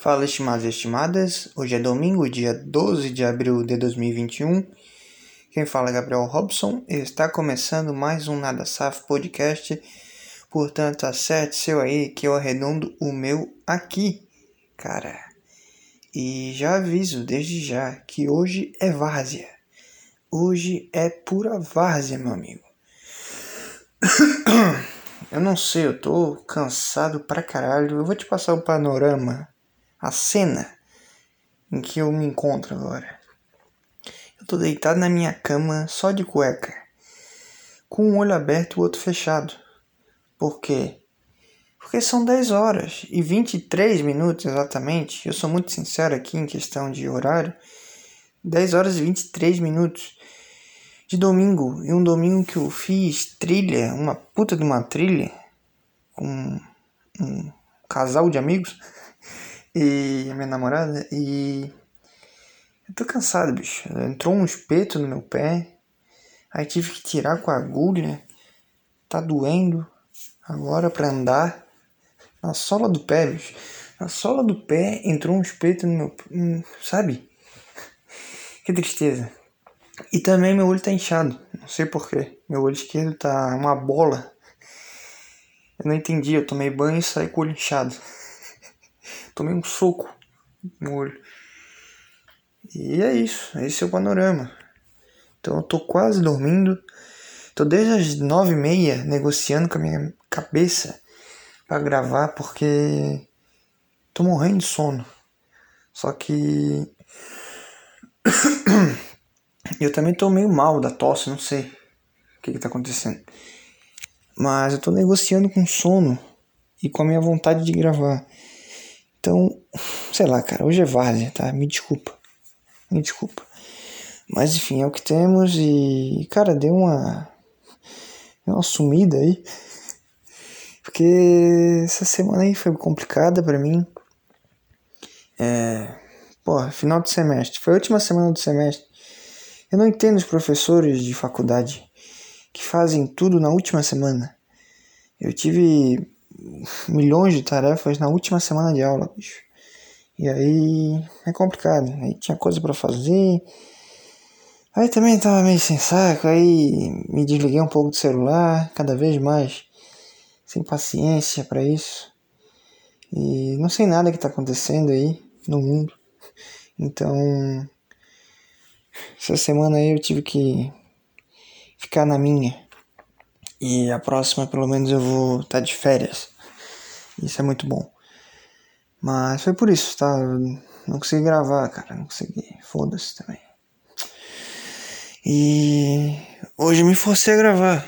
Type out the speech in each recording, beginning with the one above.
Fala, estimados e estimadas. Hoje é domingo, dia 12 de abril de 2021. Quem fala é Gabriel Robson está começando mais um Nada Safo podcast. Portanto, acerte seu aí que eu arredondo o meu aqui, cara. E já aviso desde já que hoje é várzea. Hoje é pura várzea, meu amigo. Eu não sei, eu tô cansado pra caralho. Eu vou te passar o panorama, a cena em que eu me encontro agora. Eu tô deitado na minha cama só de cueca, com um olho aberto e o outro fechado. Por quê? Porque são 10 horas e 23 minutos exatamente. Eu sou muito sincero aqui em questão de horário. 10 horas e 23 minutos de domingo. E um domingo que eu fiz trilha, uma puta de uma trilha, com um casal de amigos e a minha namorada. E eu tô cansado, bicho. Entrou um espeto no meu pé, aí tive que tirar com a agulha, tá doendo agora pra andar. Na sola do pé, bicho. Na sola do pé entrou um espeto no meu. Hum, sabe? Que tristeza. E também meu olho tá inchado. Não sei porquê. Meu olho esquerdo tá uma bola. Eu não entendi. Eu tomei banho e saí com o olho inchado. Tomei um soco no olho. E é isso. Esse é o panorama. Então eu tô quase dormindo. Tô desde as nove e meia negociando com a minha cabeça para gravar porque tô morrendo de sono. Só que eu também tô meio mal da tosse, não sei o que que tá acontecendo. Mas eu tô negociando com sono e com a minha vontade de gravar. Então, sei lá, cara, hoje é várzea, tá? Me desculpa. Me desculpa. Mas enfim, é o que temos e, cara, deu uma. Deu uma sumida aí. Porque essa semana aí foi complicada para mim. É. Pô, final de semestre. Foi a última semana do semestre. Eu não entendo os professores de faculdade que fazem tudo na última semana. Eu tive milhões de tarefas na última semana de aula, bicho. E aí é complicado. Aí tinha coisa para fazer. Aí também tava meio sem saco, aí me desliguei um pouco do celular, cada vez mais sem paciência para isso. E não sei nada que tá acontecendo aí no mundo. Então, essa semana aí eu tive que ficar na minha. E a próxima, pelo menos, eu vou estar tá de férias. Isso é muito bom. Mas foi por isso, tá? Não consegui gravar, cara. Não consegui. Foda-se também. E hoje me forcei a gravar.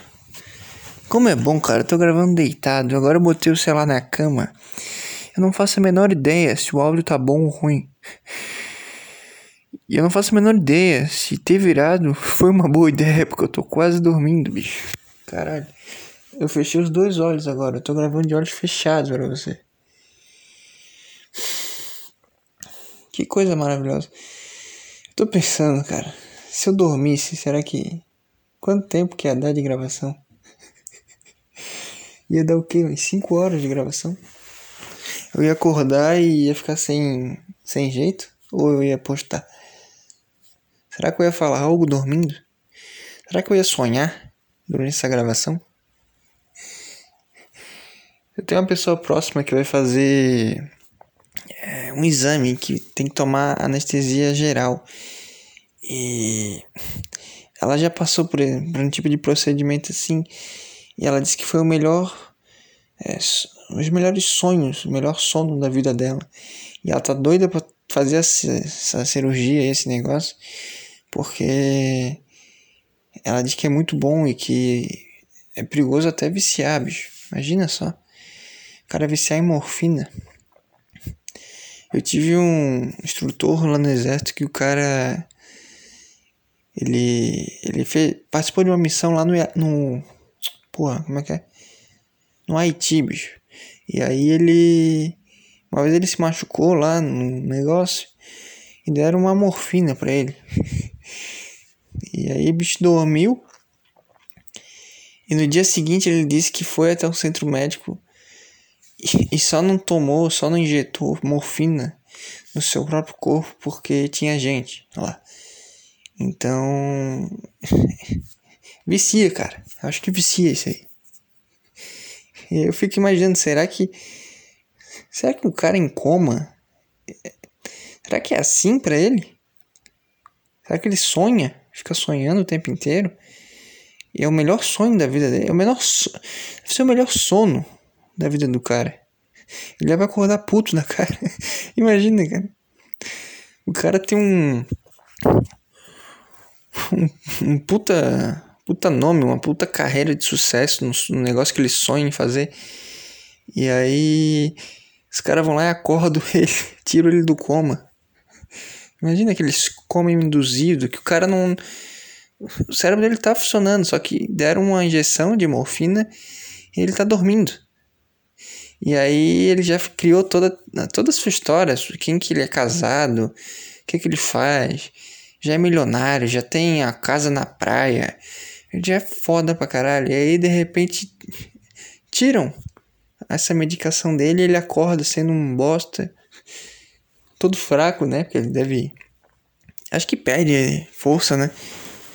Como é bom, cara. Eu tô gravando deitado. Agora eu botei o celular na cama. Eu não faço a menor ideia se o áudio tá bom ou ruim. E eu não faço a menor ideia se ter virado foi uma boa ideia, porque eu tô quase dormindo, bicho. Caralho. Eu fechei os dois olhos agora. Eu tô gravando de olhos fechados pra você. Que coisa maravilhosa. Eu tô pensando, cara. Se eu dormisse, será que. Quanto tempo que ia dar de gravação? ia dar o quê? Umas 5 horas de gravação? Eu ia acordar e ia ficar sem, sem jeito? Ou eu ia postar? Será que eu ia falar algo dormindo? Será que eu ia sonhar durante essa gravação? Eu tenho uma pessoa próxima que vai fazer é, um exame que tem que tomar anestesia geral. E ela já passou por, por um tipo de procedimento assim. E ela disse que foi o melhor. É, os melhores sonhos, o melhor sono da vida dela. E ela tá doida pra fazer essa, essa cirurgia, esse negócio porque ela diz que é muito bom e que é perigoso até viciar, bicho. Imagina só. O cara viciar em morfina. Eu tive um instrutor lá no exército que o cara ele ele fez, participou de uma missão lá no no porra, como é que é? No Haiti, bicho. E aí ele uma vez ele se machucou lá no negócio e deram uma morfina para ele. E aí o bicho dormiu. E no dia seguinte ele disse que foi até o centro médico e, só não tomou, só não injetou morfina no seu próprio corpo porque tinha gente lá. Então. vicia, cara. Acho que vicia isso aí. Eu fico imaginando, será que. Será que o cara em coma. Será que é assim para ele? Será que ele sonha? Fica sonhando o tempo inteiro? E é o melhor sonho da vida dele. É o melhor. So... Deve ser o melhor sono da vida do cara. Ele vai acordar puto na cara. Imagina, cara. O cara tem um. Um, puta. Puta nome, uma puta carreira de sucesso no negócio que ele sonha em fazer. E aí. Os caras vão lá e acordam ele, tiram ele do coma. Imagina aqueles comem induzido, que o cara não. O cérebro dele tá funcionando, só que deram uma injeção de morfina e ele tá dormindo. E aí ele já criou toda, toda a sua história, quem que ele é casado, o que que ele faz, já é milionário, já tem a casa na praia, ele já é foda pra caralho. E aí de repente tiram essa medicação dele ele acorda sendo um bosta, todo fraco, né? Porque ele deve. Acho que perde força, né?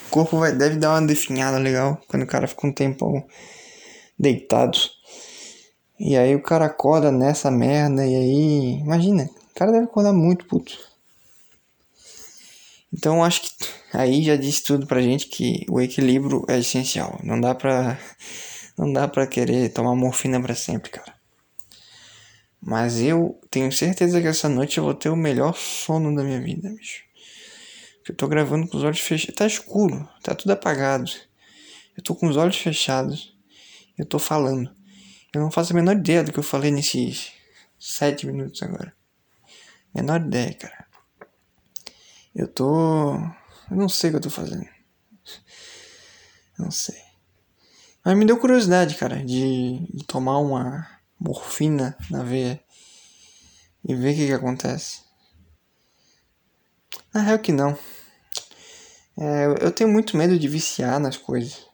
O corpo vai, deve dar uma definhada legal quando o cara fica um tempo deitado. E aí o cara acorda nessa merda e aí. Imagina, o cara deve acordar muito puto. Então acho que aí já disse tudo pra gente que o equilíbrio é essencial. Não dá pra. Não dá pra querer tomar morfina pra sempre, cara. Mas eu tenho certeza que essa noite eu vou ter o melhor sono da minha vida, bicho. Porque eu tô gravando com os olhos fechados. Tá escuro, tá tudo apagado. Eu tô com os olhos fechados. Eu tô falando. Eu não faço a menor ideia do que eu falei nesses sete minutos agora. Menor ideia, cara. Eu tô. Eu não sei o que eu tô fazendo. Não sei. Mas me deu curiosidade, cara, de, de tomar uma morfina na veia e ver o que, que acontece. Na real que não. É, eu tenho muito medo de viciar nas coisas.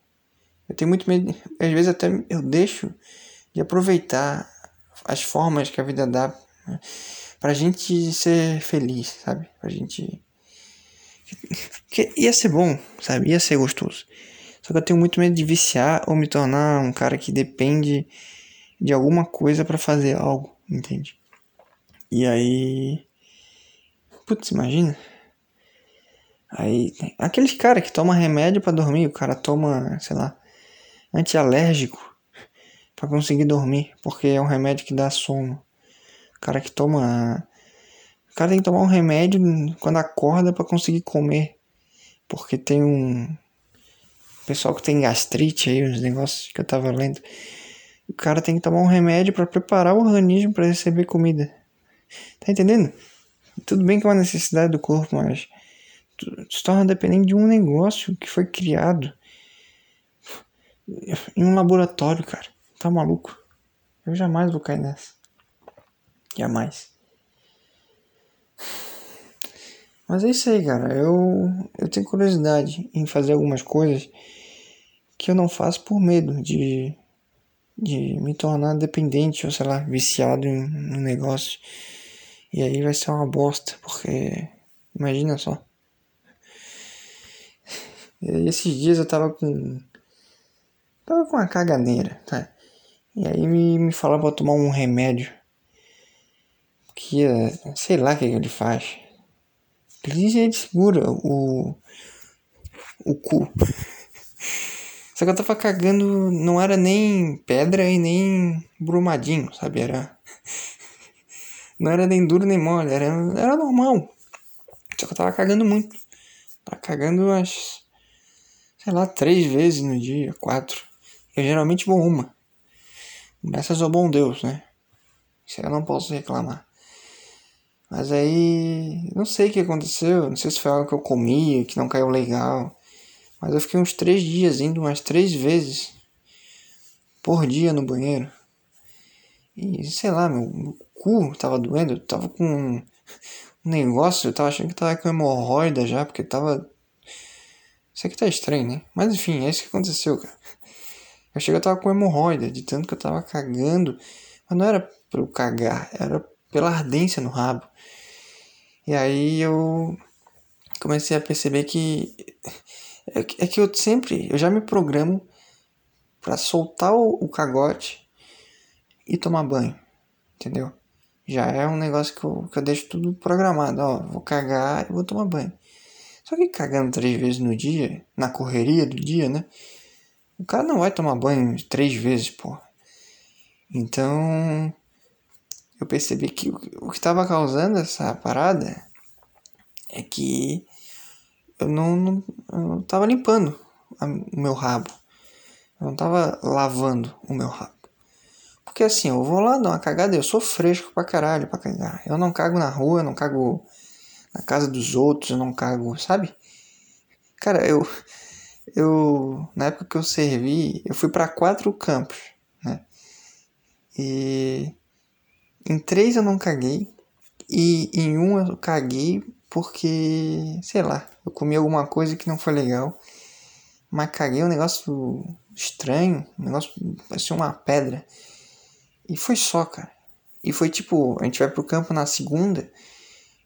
Eu tenho muito medo. Às vezes até eu deixo de aproveitar as formas que a vida dá né, pra gente ser feliz, sabe? Pra gente. Que ia ser bom, sabe? Ia ser gostoso. Só que eu tenho muito medo de viciar ou me tornar um cara que depende de alguma coisa para fazer algo, entende? E aí. Putz, imagina. Aí, aqueles cara que toma remédio para dormir, o cara toma, sei lá, antialérgico para conseguir dormir, porque é um remédio que dá sono. O cara que toma. O cara tem que tomar um remédio quando acorda para conseguir comer. Porque tem um. Pessoal que tem gastrite aí, uns negócios que eu tava lendo. O cara tem que tomar um remédio para preparar o organismo para receber comida. Tá entendendo? Tudo bem que é uma necessidade do corpo, mas tu, tu se torna dependente de um negócio que foi criado em um laboratório, cara. Tá maluco? Eu jamais vou cair nessa. Jamais. Mas é isso aí, cara. Eu, eu tenho curiosidade em fazer algumas coisas que eu não faço por medo de, de me tornar dependente ou, sei lá, viciado em um negócio. E aí vai ser uma bosta, porque imagina só. E esses dias eu tava com. Tava com uma caganeira, tá? E aí me, me falaram pra tomar um remédio. Que sei lá o que, ele faz. Ele, ele segura o. o cu. Só que eu tava cagando, não era nem pedra e nem brumadinho, sabe? Era. Não era nem duro nem mole, era, era normal. Só que eu tava cagando muito. Tava cagando umas. sei lá, três vezes no dia, quatro. Eu geralmente vou uma. Graças ao bom Deus, né? Isso eu não posso reclamar. Mas aí, não sei o que aconteceu. Não sei se foi algo que eu comi, que não caiu legal. Mas eu fiquei uns três dias indo umas três vezes por dia no banheiro. E sei lá, meu, meu cu tava doendo. Eu tava com um negócio. Eu tava achando que tava com hemorroida já, porque tava. Isso aqui tá estranho, né? Mas enfim, é isso que aconteceu, cara. Eu cheguei, eu tava com hemorroida, de tanto que eu tava cagando. Mas não era eu cagar, era pela ardência no rabo. E aí eu comecei a perceber que é, que é que eu sempre, eu já me programo para soltar o, o cagote e tomar banho, entendeu? Já é um negócio que eu, que eu deixo tudo programado, ó, vou cagar e vou tomar banho. Só que cagando três vezes no dia, na correria do dia, né? O cara não vai tomar banho três vezes, pô. Então, eu percebi que o que estava causando essa parada é que eu não, não eu tava limpando o meu rabo. Eu não tava lavando o meu rabo. Porque assim, eu vou lá dar uma cagada, eu sou fresco pra caralho pra cagar. Eu não cago na rua, eu não cago na casa dos outros, eu não cago, sabe? Cara, eu. Eu. Na época que eu servi, eu fui para quatro campos, né? E. Em três eu não caguei. E em um eu caguei porque. Sei lá, eu comi alguma coisa que não foi legal. Mas caguei um negócio estranho, um negócio parecia uma pedra. E foi só, cara. E foi tipo, a gente vai pro campo na segunda,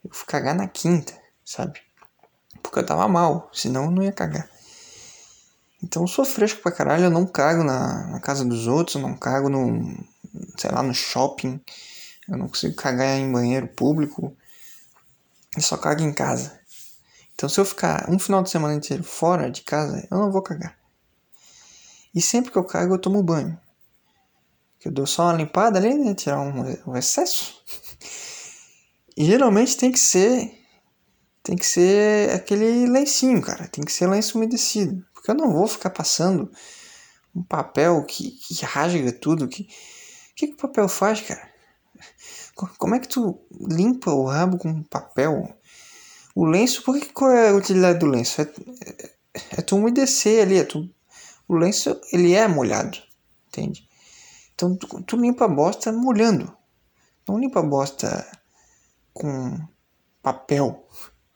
eu fui cagar na quinta, sabe? Porque eu tava mal, senão eu não ia cagar. Então eu sou fresco pra caralho, eu não cago na, na casa dos outros, eu não cago no, sei lá, no shopping, eu não consigo cagar em banheiro público, eu só cago em casa. Então se eu ficar um final de semana inteiro fora de casa, eu não vou cagar. E sempre que eu cago, eu tomo banho. Eu dou só uma limpada ali, né? Tirar um, um excesso. E geralmente tem que ser. Tem que ser aquele lencinho, cara. Tem que ser lenço umedecido. Porque eu não vou ficar passando um papel que, que rasga tudo. Que, que, que o papel faz, cara? Como é que tu limpa o rabo com papel? O lenço, por que, qual é a utilidade do lenço? É, é, é tu umedecer ali, é tu o lenço, ele é molhado, entende? Então tu, tu limpa a bosta molhando. Não limpa a bosta com papel.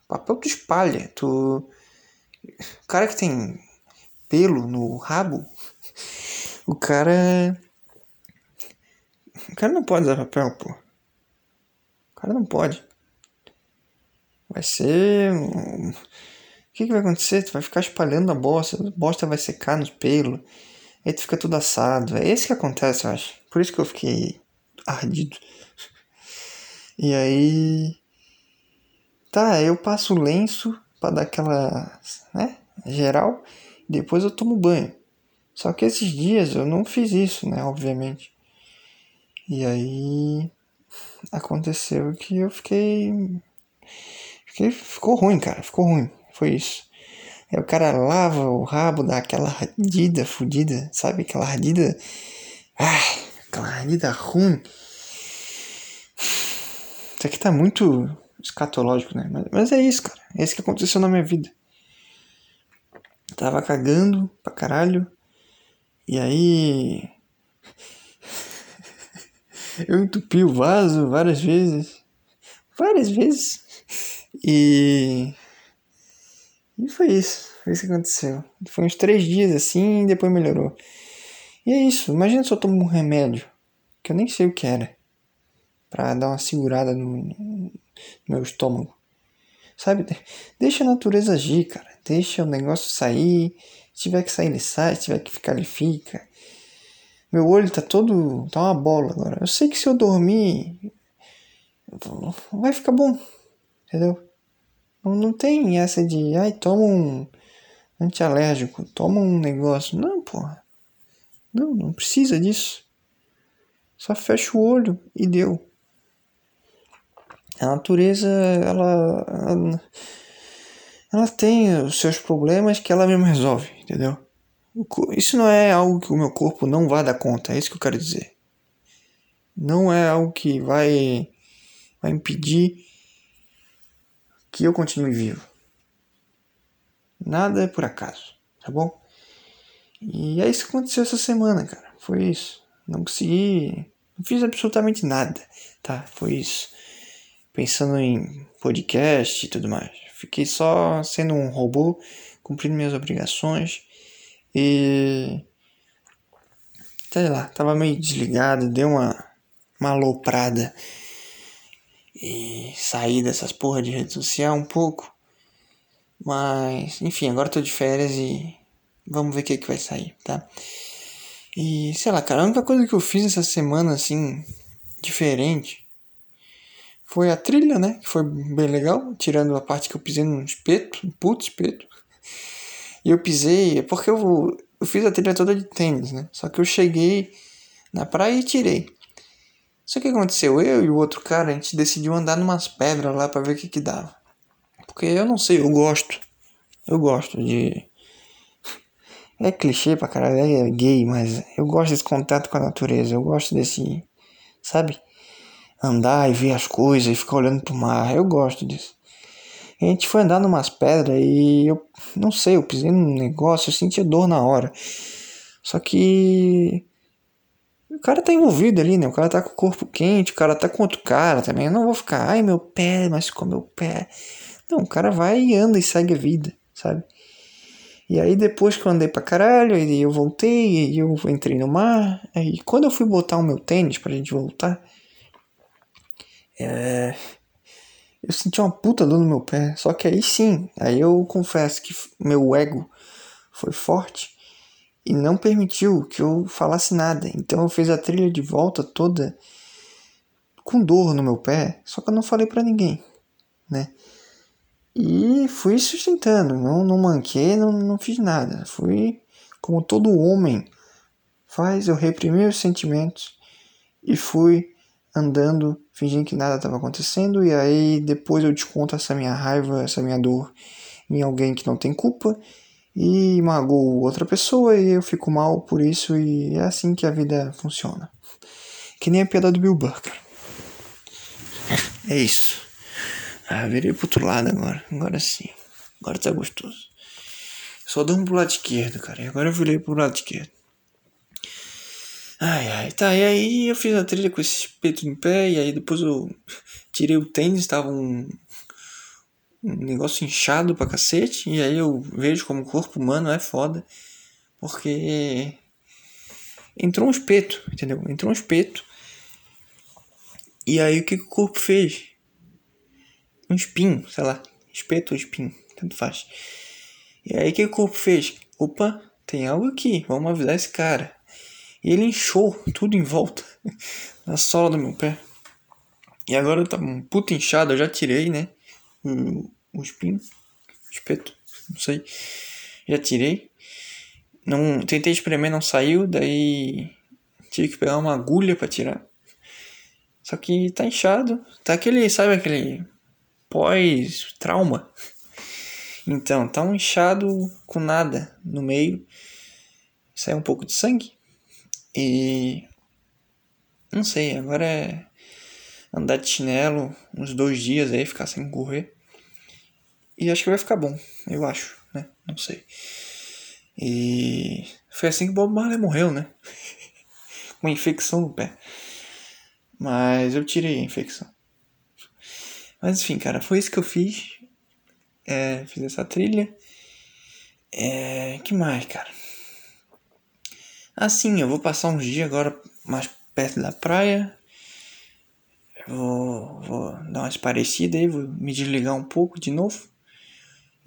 Papel tu espalha. Tu... O cara que tem pelo no rabo, o cara. O cara não pode usar papel, pô. O cara não pode. Vai ser o que, que vai acontecer? Tu vai ficar espalhando a bosta, a bosta vai secar nos pelos, aí tu fica tudo assado. É isso que acontece, eu acho. Por isso que eu fiquei ardido. E aí. Tá, eu passo o lenço para dar aquela. né? Geral. Depois eu tomo banho. Só que esses dias eu não fiz isso, né? Obviamente. E aí. Aconteceu que eu fiquei. fiquei ficou ruim, cara. Ficou ruim. Foi isso. Aí o cara lava o rabo, dá aquela ardida fudida, sabe? Aquela ardida. Ah, aquela ardida ruim. Isso aqui tá muito escatológico, né? Mas, mas é isso, cara. É isso que aconteceu na minha vida. tava cagando pra caralho. E aí. Eu entupi o vaso várias vezes. Várias vezes. E e foi isso. Foi isso que aconteceu. Foi uns três dias assim e depois melhorou. E é isso. Imagina se eu tomo um remédio. Que eu nem sei o que era. Pra dar uma segurada no, no meu estômago. Sabe? Deixa a natureza agir, cara. Deixa o negócio sair. Se tiver que sair, ele sai. Se tiver que ficar, ele fica. Meu olho tá todo. tá uma bola agora. Eu sei que se eu dormir. vai ficar bom. Entendeu? Não, não tem essa de, ai, toma um antialérgico, toma um negócio. Não, porra. Não, não precisa disso. Só fecha o olho e deu. A natureza, ela, ela, ela tem os seus problemas que ela mesma resolve, entendeu? Isso não é algo que o meu corpo não vai dar conta, é isso que eu quero dizer. Não é algo que vai, vai impedir que eu continue vivo. Nada é por acaso, tá bom? E é isso que aconteceu essa semana, cara. Foi isso. Não consegui. Não fiz absolutamente nada, tá? Foi isso. Pensando em podcast e tudo mais. Fiquei só sendo um robô, cumprindo minhas obrigações. E. Sei lá, tava meio desligado, deu uma, uma aloprada e sair dessas porra de rede social um pouco. Mas, enfim, agora tô de férias e vamos ver o que, que vai sair, tá? E sei lá, cara, a única coisa que eu fiz essa semana assim, diferente, foi a trilha, né? Que foi bem legal, tirando a parte que eu pisei num espeto, um puto espeto. E eu pisei, é porque eu, eu fiz a trilha toda de tênis, né? Só que eu cheguei na praia e tirei. Só que aconteceu, eu e o outro cara, a gente decidiu andar numas pedras lá para ver o que que dava. Porque eu não sei, eu gosto. Eu gosto de. É clichê pra caralho, é gay, mas eu gosto desse contato com a natureza. Eu gosto desse. Sabe? Andar e ver as coisas e ficar olhando pro mar. Eu gosto disso. E a gente foi andar numas pedras e eu não sei, eu pisei num negócio, eu sentia dor na hora. Só que o cara tá envolvido ali, né? O cara tá com o corpo quente, o cara tá com outro cara também. Eu não vou ficar, ai meu pé, mas ficou meu pé. Não, o cara vai e anda e segue a vida, sabe? E aí depois que eu andei pra caralho, aí eu voltei, e eu entrei no mar. Aí quando eu fui botar o meu tênis pra gente voltar, é... eu senti uma puta dor no meu pé. Só que aí sim, aí eu confesso que meu ego foi forte e não permitiu que eu falasse nada. Então eu fiz a trilha de volta toda com dor no meu pé, só que eu não falei para ninguém, né? E fui sustentando, não, não manquei, não, não fiz nada. Fui como todo homem faz, eu reprimi os sentimentos e fui andando, fingindo que nada estava acontecendo. E aí depois eu desconto essa minha raiva, essa minha dor em alguém que não tem culpa e magoou outra pessoa e eu fico mal por isso. E é assim que a vida funciona. Que nem a piada do Bill Burr. É isso. Ah, virei pro outro lado agora. Agora sim. Agora tá gostoso. Só um pro lado esquerdo, cara. E agora eu virei pro lado esquerdo. Ai, ai. Tá, e aí eu fiz a trilha com esse espeto no pé. E aí depois eu tirei o tênis. Tava um, um negócio inchado pra cacete. E aí eu vejo como o corpo humano é foda. Porque entrou um espeto, entendeu? Entrou um espeto. E aí o que, que o corpo fez? um espinho, sei lá, espeto ou espinho, tanto faz. E aí o que o corpo fez? Opa, tem algo aqui, vamos avisar esse cara. E ele inchou tudo em volta, na sola do meu pé. E agora tá um puta inchado, eu já tirei, né? O, o espinho, espeto, não sei. Já tirei. Não, tentei espremer, não saiu, daí tive que pegar uma agulha para tirar. Só que tá inchado. Tá aquele, sabe aquele pós-trauma. Então, tá um inchado com nada no meio. Sai um pouco de sangue. E. Não sei, agora é andar de chinelo uns dois dias aí, ficar sem correr. E acho que vai ficar bom, eu acho, né? Não sei. E foi assim que Bob Marley morreu, né? Uma infecção no pé. Mas eu tirei a infecção. Mas enfim, cara, foi isso que eu fiz. É, fiz essa trilha. É, que mais, cara? Assim, eu vou passar uns dias agora mais perto da praia. Vou, vou dar umas parecidas aí, vou me desligar um pouco de novo.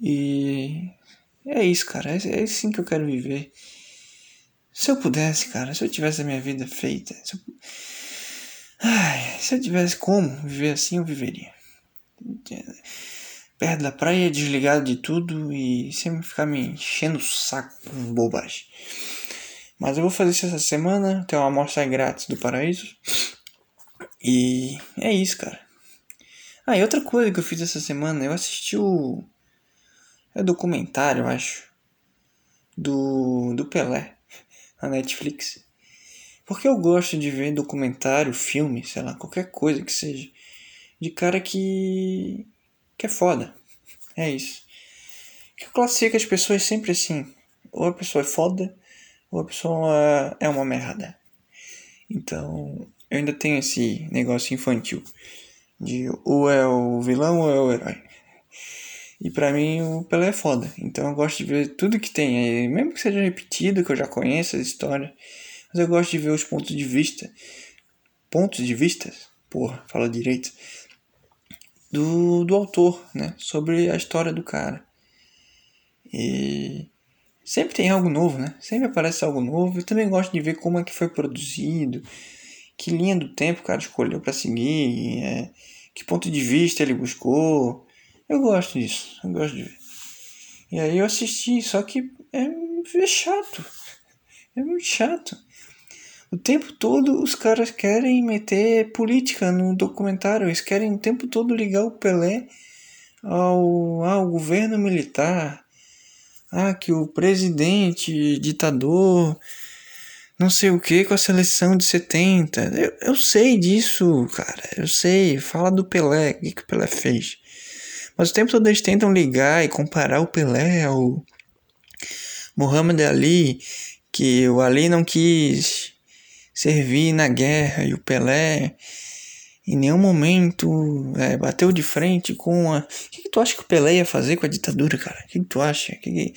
E é isso, cara. É, é assim que eu quero viver. Se eu pudesse, cara, se eu tivesse a minha vida feita. Se eu, ai, se eu tivesse como viver assim, eu viveria perto da praia, desligado de tudo e sempre ficar me enchendo o saco com bobagem. Mas eu vou fazer isso essa semana, tem uma amostra grátis do Paraíso. E é isso, cara. Ah, e outra coisa que eu fiz essa semana, eu assisti o. É o documentário, eu acho. Do, do Pelé, na Netflix. Porque eu gosto de ver documentário, filme, sei lá, qualquer coisa que seja de cara que. que é foda. É isso. Que eu classifico as pessoas sempre assim. Ou a pessoa é foda, a pessoa é uma merda. Então, eu ainda tenho esse negócio infantil. De ou é o vilão ou é o herói. E pra mim o Pelé é foda. Então eu gosto de ver tudo que tem aí. Mesmo que seja repetido, que eu já conheço a história. Mas eu gosto de ver os pontos de vista. Pontos de vista? Porra, fala direito do, do autor, né? Sobre a história do cara. E sempre tem algo novo, né? Sempre aparece algo novo. Eu também gosto de ver como é que foi produzido, que linha do tempo o cara escolheu para seguir, é, que ponto de vista ele buscou. Eu gosto disso, eu gosto de ver. E aí eu assisti, só que é, é chato. É muito chato. O tempo todo os caras querem meter política no documentário. Eles querem o tempo todo ligar o Pelé ao, ao governo militar. Ah, que o presidente, ditador, não sei o que com a seleção de 70. Eu, eu sei disso, cara. Eu sei. Fala do Pelé. O que, que o Pelé fez? Mas o tempo todo eles tentam ligar e comparar o Pelé ao Muhammad Ali. Que o Ali não quis servir na guerra e o Pelé em nenhum momento é, bateu de frente com a. O que, que, tu acha que o Pelé ia fazer com a ditadura, cara? O que, que tu acha? Que que...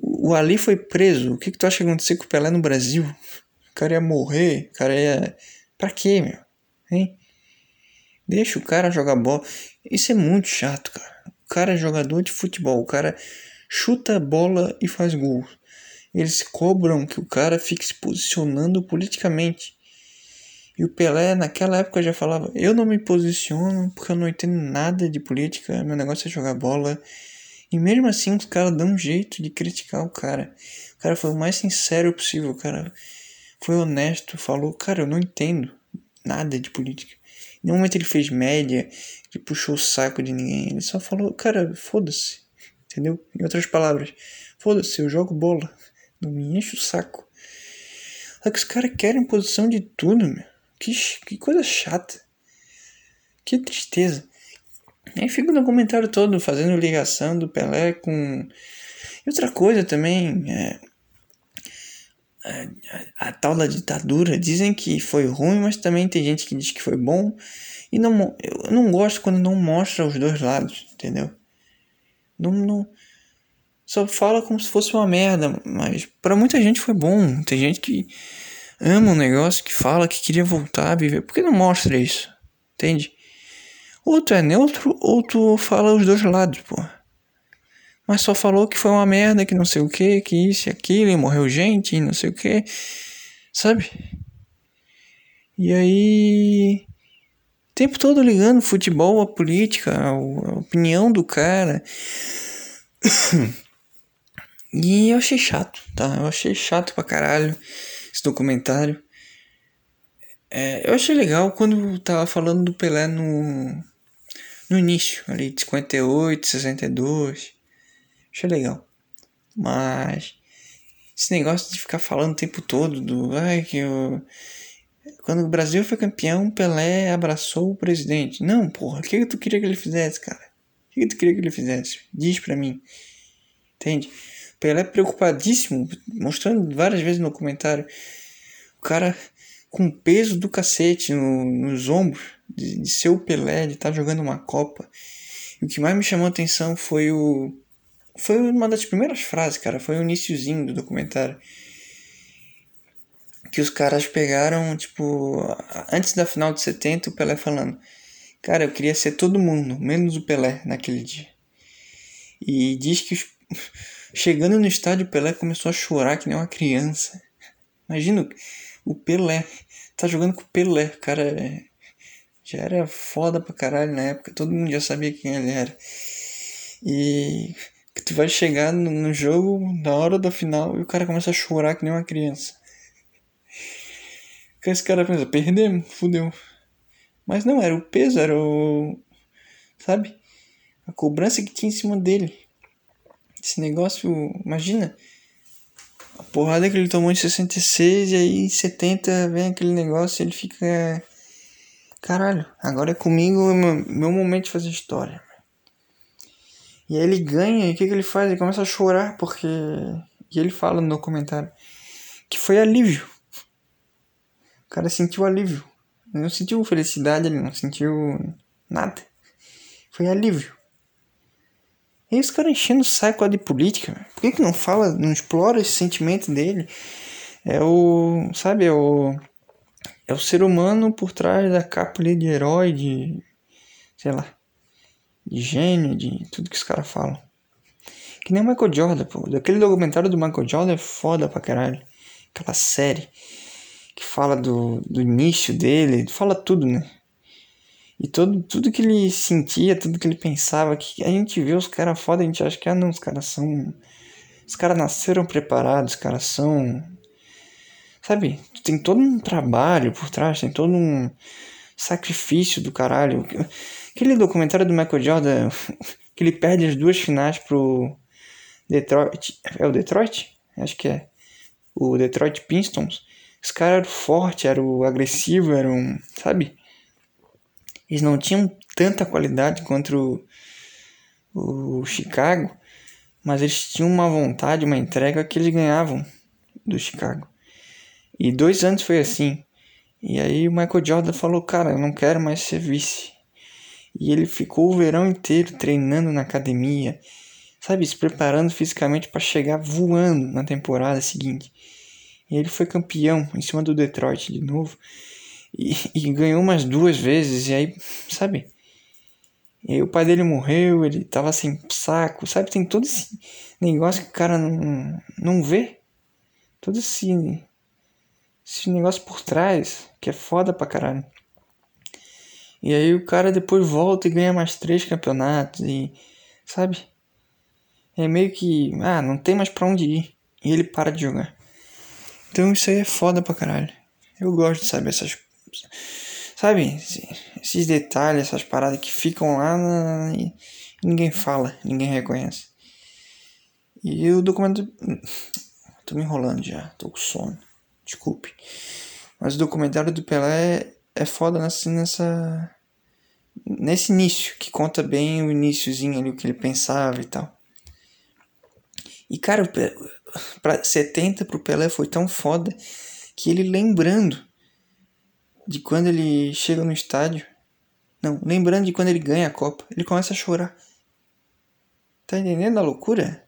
O Ali foi preso. O que, que tu acha que ia acontecer com o Pelé no Brasil? O cara ia morrer. O cara ia. Pra quê, meu? Hein? Deixa o cara jogar bola. Isso é muito chato, cara. O cara é jogador de futebol. O cara chuta a bola e faz gol eles cobram que o cara fique se posicionando politicamente. E o Pelé, naquela época, já falava: Eu não me posiciono porque eu não entendo nada de política, meu negócio é jogar bola. E mesmo assim, os caras dão um jeito de criticar o cara. O cara foi o mais sincero possível, o cara foi honesto, falou: Cara, eu não entendo nada de política. Em nenhum momento ele fez média, ele puxou o saco de ninguém. Ele só falou: Cara, foda-se. Entendeu? Em outras palavras, foda-se, eu jogo bola. Não me enche o saco. Só que os caras querem posição de tudo, meu. Que, que coisa chata. Que tristeza. Aí fica no comentário todo fazendo ligação do Pelé com. E outra coisa também. É, a, a, tal da ditadura. Dizem que foi ruim, mas também tem gente que diz que foi bom. E não, eu não gosto quando não mostra os dois lados, entendeu? Não, não, só fala como se fosse uma merda, mas para muita gente foi bom. Tem gente que ama um negócio, que fala que queria voltar a viver. Por que não mostra isso? Entende? Ou tu é neutro, ou tu fala os dois lados, pô. Mas só falou que foi uma merda, que não sei o que, que isso e aquilo, e morreu gente, e não sei o que. Sabe? E aí. O tempo todo ligando futebol, a política, a, opinião do cara. E eu achei chato, tá? Eu achei chato pra caralho esse documentário. É, eu achei legal quando tava falando do Pelé no, no início, ali de 58, 62. Achei legal. Mas esse negócio de ficar falando o tempo todo do. Ai, que eu. Quando o Brasil foi campeão, Pelé abraçou o presidente. Não, porra, o que, que tu queria que ele fizesse, cara? O que, que tu queria que ele fizesse? Diz pra mim. Entende? Pelé preocupadíssimo, mostrando várias vezes no comentário. O cara com peso do cacete no, nos ombros, de, de ser o Pelé, de estar tá jogando uma Copa. E o que mais me chamou a atenção foi o. Foi uma das primeiras frases, cara. Foi o iníciozinho do documentário. Que os caras pegaram, tipo, antes da final de 70, o Pelé falando: Cara, eu queria ser todo mundo, menos o Pelé naquele dia. E diz que os Chegando no estádio, Pelé começou a chorar que nem uma criança. Imagina o Pelé. Tá jogando com o Pelé. Cara já era foda pra caralho na época. Todo mundo já sabia quem ele era. E tu vai chegar no, no jogo, na hora da final, e o cara começa a chorar que nem uma criança. Que esse cara pensa, perdemos, fudeu. Mas não, era o peso, era o. Sabe? A cobrança que tinha em cima dele. Esse negócio, imagina. A porrada que ele tomou em 66 e aí em 70 vem aquele negócio e ele fica. Caralho, agora é comigo, é meu, momento de fazer história. E aí ele ganha e o que, que ele faz? Ele começa a chorar porque. E ele fala no documentário que foi alívio. O cara sentiu alívio. Ele não sentiu felicidade, ele não sentiu nada. Foi alívio. E aí os caras enchendo o saco de política. Por que, que não fala, não explora esse sentimento dele? É o. Sabe, é o. É o ser humano por trás da capa ali de herói, de. Sei lá. de gênio, de tudo que os caras falam. Que nem o Michael Jordan, pô. Aquele documentário do Michael Jordan é foda pra caralho. Aquela série que fala do, do início dele, fala tudo, né? E todo, tudo que ele sentia, tudo que ele pensava, que a gente vê os caras foda, a gente acha que, ah não, os caras são. Os caras nasceram preparados, os caras são. Sabe? Tem todo um trabalho por trás, tem todo um sacrifício do caralho. Aquele documentário do Michael Jordan, que ele perde as duas finais pro Detroit. É o Detroit? Acho que é. O Detroit Pistons. Os caras eram fortes, eram agressivos, eram. Sabe? Eles não tinham tanta qualidade quanto o, o Chicago, mas eles tinham uma vontade, uma entrega que eles ganhavam do Chicago. E dois anos foi assim. E aí o Michael Jordan falou, cara, eu não quero mais ser vice. E ele ficou o verão inteiro treinando na academia, sabe, se preparando fisicamente para chegar voando na temporada seguinte. E ele foi campeão em cima do Detroit de novo. E, e ganhou umas duas vezes. E aí, sabe? E aí o pai dele morreu, ele tava sem saco, sabe? Tem todo esse negócio que o cara não, não vê. Todo esse, esse negócio por trás, que é foda pra caralho. E aí o cara depois volta e ganha mais três campeonatos e. Sabe? É meio que. Ah, não tem mais pra onde ir. E ele para de jogar. Então isso aí é foda pra caralho. Eu gosto de saber essas Sabe? Esses detalhes, essas paradas que ficam lá na... e ninguém fala, ninguém reconhece. E o documento. Tô me enrolando já, tô com sono. Desculpe. Mas o documentário do Pelé é foda nessa, nessa. Nesse início, que conta bem o iníciozinho ali, o que ele pensava e tal. E cara, pra 70 pro Pelé foi tão foda que ele lembrando de quando ele chega no estádio. Não, lembrando de quando ele ganha a Copa. Ele começa a chorar. Tá entendendo a loucura?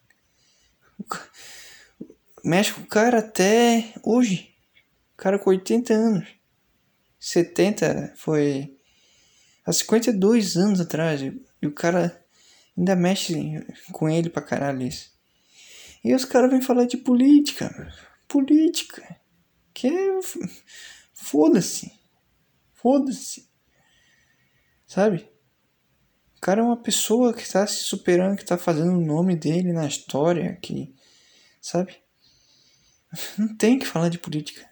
Mexe com o cara até hoje. O cara com 80 anos. 70 foi há 52 anos atrás. E o cara ainda mexe com ele pra caralho isso. E os caras vêm falar de política. Política. Que é. Foda-se. Foda-se. Sabe? O cara é uma pessoa que está se superando, que está fazendo o nome dele na história, que. Sabe? Não tem que falar de política.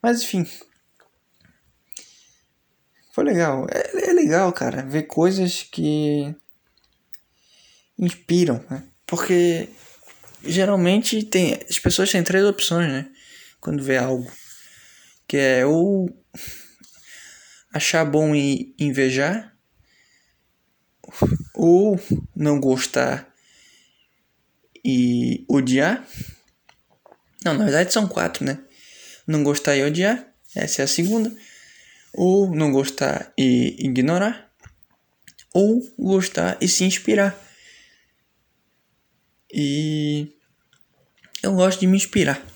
Mas enfim. Foi legal. É, é legal, cara, ver coisas que inspiram, né? Porque geralmente tem as pessoas têm três opções, né? Quando vê algo que é ou achar bom e invejar, ou não gostar e odiar. Não, na verdade são quatro, né? Não gostar e odiar, essa é a segunda. Ou não gostar e ignorar. Ou gostar e se inspirar. E eu gosto de me inspirar.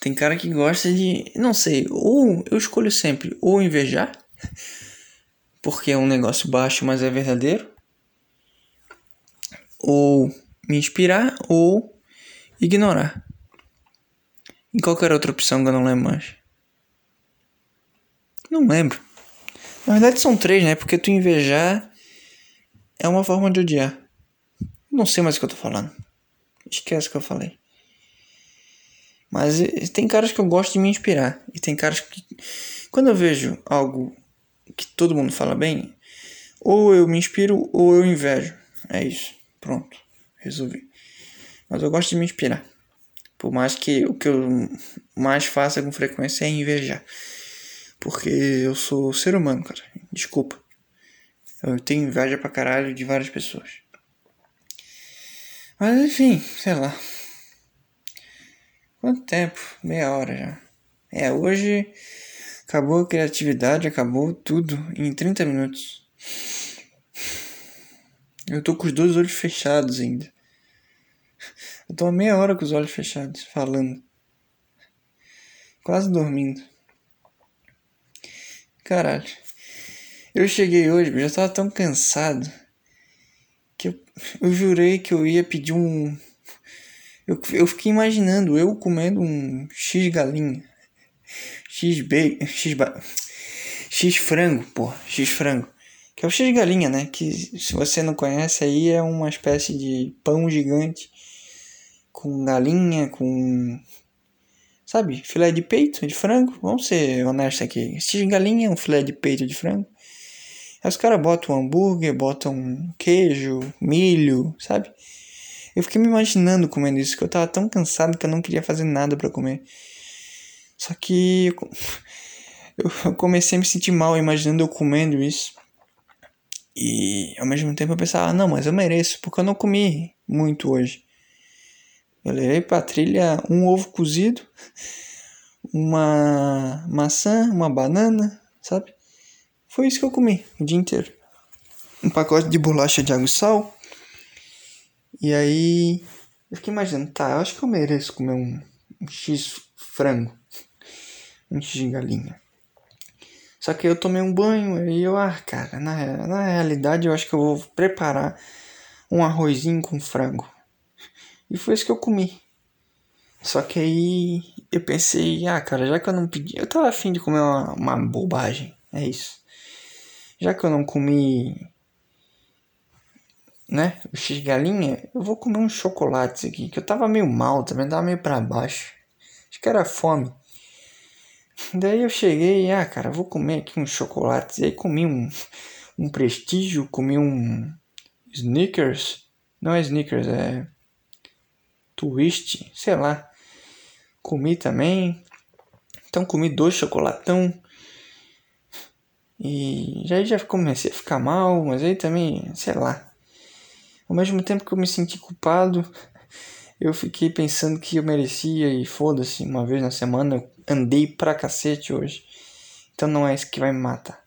Tem cara que gosta de. Não sei, ou eu escolho sempre ou invejar, porque é um negócio baixo, mas é verdadeiro, ou me inspirar, ou ignorar. E qualquer outra opção que eu não lembro mais. Não lembro. Na verdade são três, né? Porque tu invejar é uma forma de odiar. Não sei mais o que eu tô falando. Esquece o que eu falei. Mas eh, tem caras que eu gosto de me inspirar. E tem caras que. Quando eu vejo algo que todo mundo fala bem, ou eu me inspiro ou eu invejo. É isso. Pronto. Resolvi. Mas eu gosto de me inspirar. Por mais que o que eu mais faça com frequência é invejar. Porque eu sou ser humano, cara. Desculpa. Eu tenho inveja pra caralho de várias pessoas. Mas enfim, sei lá. Quanto tempo? Meia hora já. É, hoje acabou a criatividade, acabou tudo em 30 minutos. Eu tô com os dois olhos fechados ainda. Eu tô há meia hora com os olhos fechados, falando. Quase dormindo. Caralho. Eu cheguei hoje, eu já tava tão cansado que eu, eu jurei que eu ia pedir um. Eu, eu fiquei imaginando eu comendo um X galinha. X bacon. X, ba... X frango, pô. X frango. Que é o X galinha, né? Que se você não conhece aí é uma espécie de pão gigante com galinha, com sabe, filé de peito de frango. Vamos ser honestos aqui. X galinha é um filé de peito de frango. Aí os caras botam hambúrguer, botam queijo, milho, sabe? Eu fiquei me imaginando comendo isso, que eu tava tão cansado que eu não queria fazer nada para comer. Só que eu comecei a me sentir mal imaginando eu comendo isso. E ao mesmo tempo eu pensava, ah, não, mas eu mereço, porque eu não comi muito hoje. Eu levei pra trilha um ovo cozido, uma maçã, uma banana, sabe? Foi isso que eu comi o dia inteiro. Um pacote de bolacha de água e sal. E aí eu fiquei imaginando, tá, eu acho que eu mereço comer um, um X frango. Um X galinha. Só que eu tomei um banho e eu, ah, cara, na, na realidade eu acho que eu vou preparar um arrozinho com frango. E foi isso que eu comi. Só que aí eu pensei, ah, cara, já que eu não pedi. Eu tava afim de comer uma, uma bobagem. É isso já que eu não comi, né, o X galinha, eu vou comer uns chocolates aqui, que eu tava meio mal também, tava meio para baixo. Acho que era fome. Daí eu cheguei ah, cara, vou comer aqui uns chocolates. E aí comi um, um prestígio, comi um Snickers. Não é Snickers, é Twist, sei lá. Comi também. Então comi dois chocolatão. E já já comecei a ficar mal, mas aí também, sei lá. Ao mesmo tempo que eu me senti culpado, eu fiquei pensando que eu merecia e foda-se, uma vez na semana eu andei pra cacete hoje. Então não é isso que vai me matar.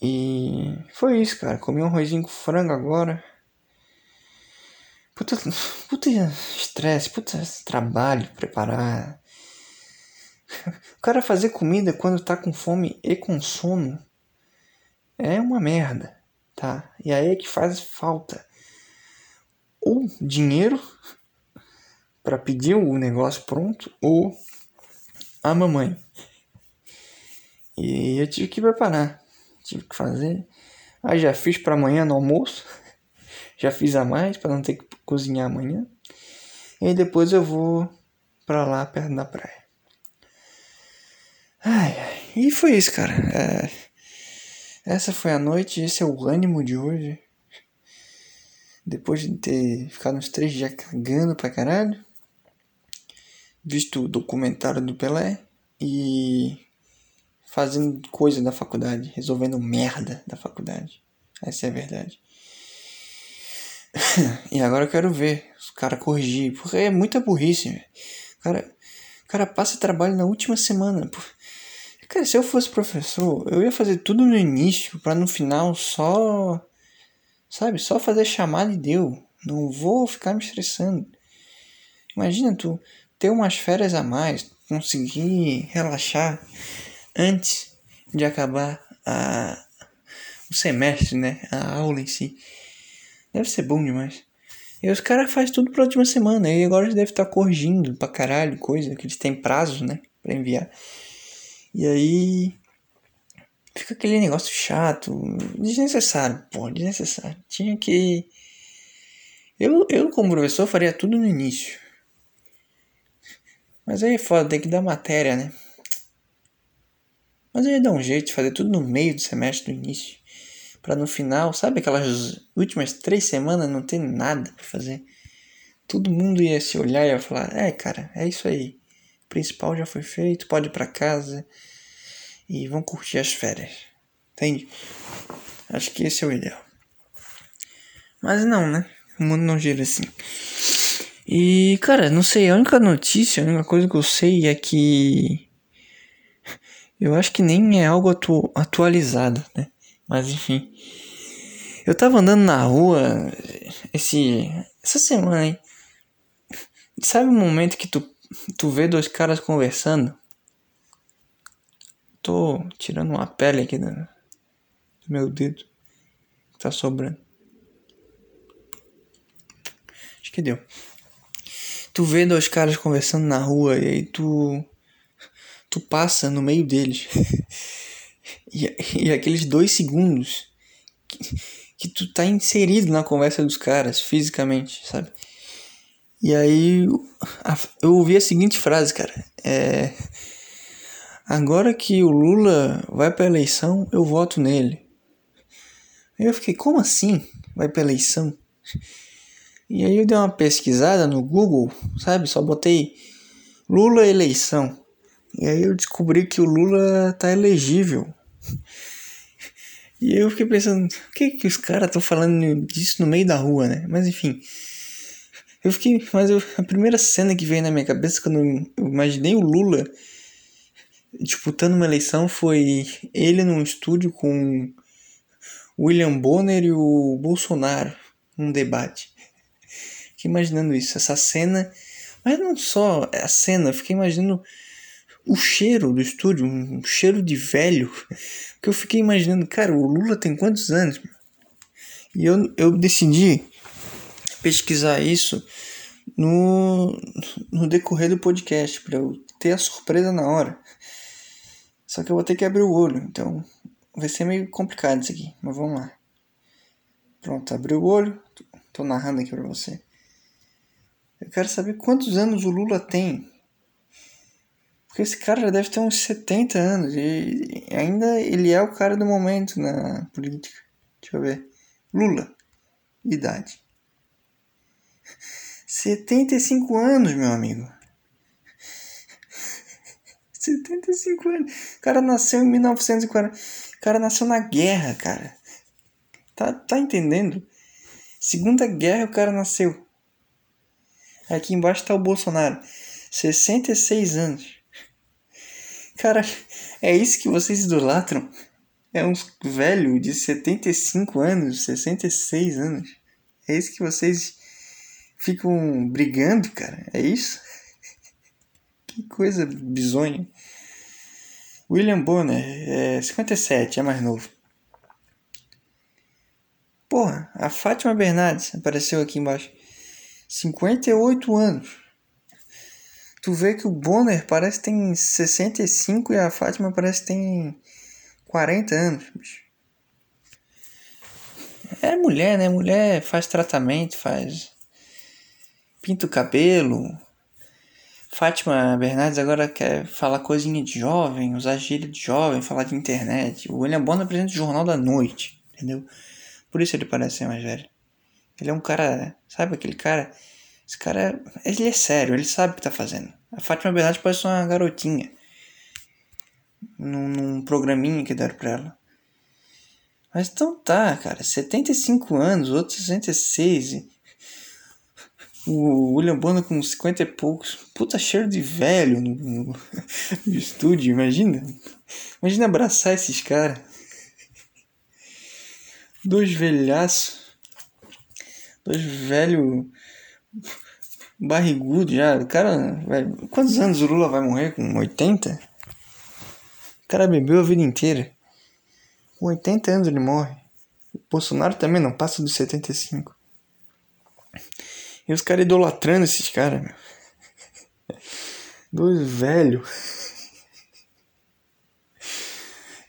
E foi isso, cara. Comi um arrozinho com frango agora. Puta, puta estresse, puta trabalho preparar. O cara fazer comida quando tá com fome e com sono é uma merda, tá? E aí é que faz falta ou dinheiro para pedir o negócio pronto ou a mamãe. E eu tive que preparar, tive que fazer. Aí já fiz para amanhã no almoço. Já fiz a mais para não ter que cozinhar amanhã. E depois eu vou para lá perto da praia. Ai, ai. E foi isso, cara. É... Essa foi a noite, esse é o ânimo de hoje. Depois de ter ficado uns três dias cagando pra caralho. Visto o documentário do Pelé. E fazendo coisa da faculdade, resolvendo merda da faculdade. Essa é a verdade. e agora eu quero ver os caras corrigir, porque é muita burrice. O cara, o cara passa trabalho na última semana. Cara, se eu fosse professor, eu ia fazer tudo no início, para no final só. Sabe? Só fazer chamada e deu. Não vou ficar me estressando. Imagina tu ter umas férias a mais, conseguir relaxar antes de acabar a, o semestre, né? A aula em si. Deve ser bom demais. E os caras fazem tudo pra última semana. E agora eles devem estar corrigindo pra caralho coisa, que eles têm prazo, né? Pra enviar. E aí fica aquele negócio chato, desnecessário, pô, desnecessário. Tinha que. Eu, eu como professor, faria tudo no início. Mas aí é foda, tem que dar matéria, né? Mas aí dá um jeito de fazer tudo no meio do semestre, no início. para no final, sabe aquelas últimas três semanas não ter nada pra fazer. Todo mundo ia se olhar e ia falar: É, cara, é isso aí. O principal já foi feito, pode ir para casa e vão curtir as férias. Entende? Acho que esse é o ideal. Mas não, né? O mundo não gira assim. E, cara, não sei, a única notícia, a única coisa que eu sei é que. Eu acho que nem é algo atu atualizado, né? Mas enfim. Eu tava andando na rua esse, essa semana, hein? Sabe o momento que tu tu vê dois caras conversando. Tô tirando uma pele aqui da, do meu dedo. Tá sobrando. Acho que deu. Tu vê dois caras conversando na rua e aí tu. Tu passa no meio deles. e, e aqueles dois segundos que, que tu tá inserido na conversa dos caras, fisicamente, sabe? E aí eu ouvi a seguinte frase, cara. É. Agora que o Lula vai pra eleição, eu voto nele. Aí eu fiquei, como assim? Vai pra eleição? E aí eu dei uma pesquisada no Google, sabe? Só botei Lula eleição. E aí eu descobri que o Lula tá elegível. E eu fiquei pensando, o que que os caras estão falando disso no meio da rua, né? Mas enfim. Eu fiquei, mas eu, a primeira cena que veio na minha cabeça quando eu imaginei o Lula disputando uma eleição foi ele num estúdio com William Bonner e o Bolsonaro num debate. Fiquei imaginando isso, essa cena, mas não só a cena, fiquei imaginando o cheiro do estúdio, um cheiro de velho, que eu fiquei imaginando, cara, o Lula tem quantos anos? E eu, eu decidi pesquisar isso no, no decorrer do podcast, para eu ter a surpresa na hora. Só que eu vou ter que abrir o olho, então vai ser meio complicado isso aqui, mas vamos lá. Pronto, abri o olho, tô narrando aqui para você. Eu quero saber quantos anos o Lula tem. Porque esse cara já deve ter uns 70 anos e ainda ele é o cara do momento na política. Deixa eu ver. Lula, idade. 75 anos, meu amigo. 75 anos. O cara nasceu em 1940. O cara nasceu na guerra, cara. Tá, tá entendendo? Segunda guerra o cara nasceu. Aqui embaixo tá o Bolsonaro. 66 anos. Cara, é isso que vocês idolatram? É um velho de 75 anos, 66 anos. É isso que vocês ficam brigando, cara? É isso? Que coisa bizonha. William Bonner, é 57, é mais novo. Porra, a Fátima Bernardes apareceu aqui embaixo. 58 anos. Tu vê que o Bonner parece que tem 65 e a Fátima parece que tem 40 anos, bicho. É mulher, né? Mulher faz tratamento, faz. Pinta o cabelo, Fátima Bernardes agora quer falar coisinha de jovem, usar gíria de jovem, falar de internet. O William Bonner apresenta o Jornal da Noite, entendeu? Por isso ele parece ser mais velho. Ele é um cara, sabe aquele cara? Esse cara, ele é sério, ele sabe o que tá fazendo. A Fátima Bernardes parece uma garotinha. Num, num programinha que deram pra ela. Mas então tá, cara, 75 anos, outros 66 o William Bonner com 50 e poucos. Puta cheiro de velho no, no, no estúdio, imagina. Imagina abraçar esses caras. Dois velhaços. Dois velho barrigudo já. O cara. Vai, quantos anos o Lula vai morrer? Com 80? O cara bebeu a vida inteira. Com 80 anos ele morre. O Bolsonaro também não passa dos 75. E os caras idolatrando esses caras, meu. Dois velhos.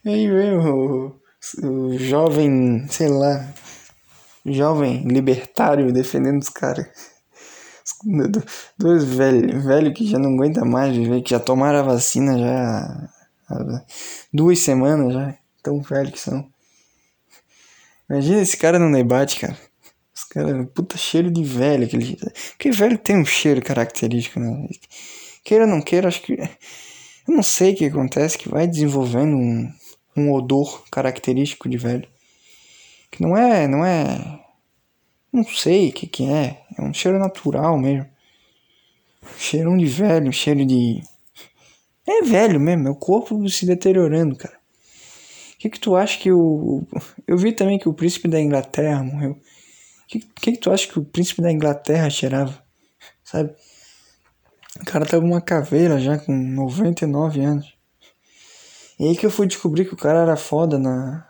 E aí vem o, o jovem, sei lá, jovem libertário defendendo os caras. Dois velhos velho que já não aguenta mais viver, que já tomaram a vacina já há duas semanas já. Tão velho que são. Imagina esse cara no debate, cara. Os caras, puta cheiro de velho. Aquele, porque velho tem um cheiro característico, né? Queira ou não queira, acho que. Eu não sei o que acontece, que vai desenvolvendo um, um odor característico de velho. Que não é. Não é. Não sei o que, que é. É um cheiro natural mesmo. Cheirão de velho, cheiro de. É velho mesmo, é o corpo se deteriorando, cara. O que, que tu acha que o. Eu vi também que o príncipe da Inglaterra morreu. Que, que, tu acha que o príncipe da Inglaterra cheirava? Sabe? O cara tava uma caveira já com 99 anos. E aí que eu fui descobrir que o cara era foda na,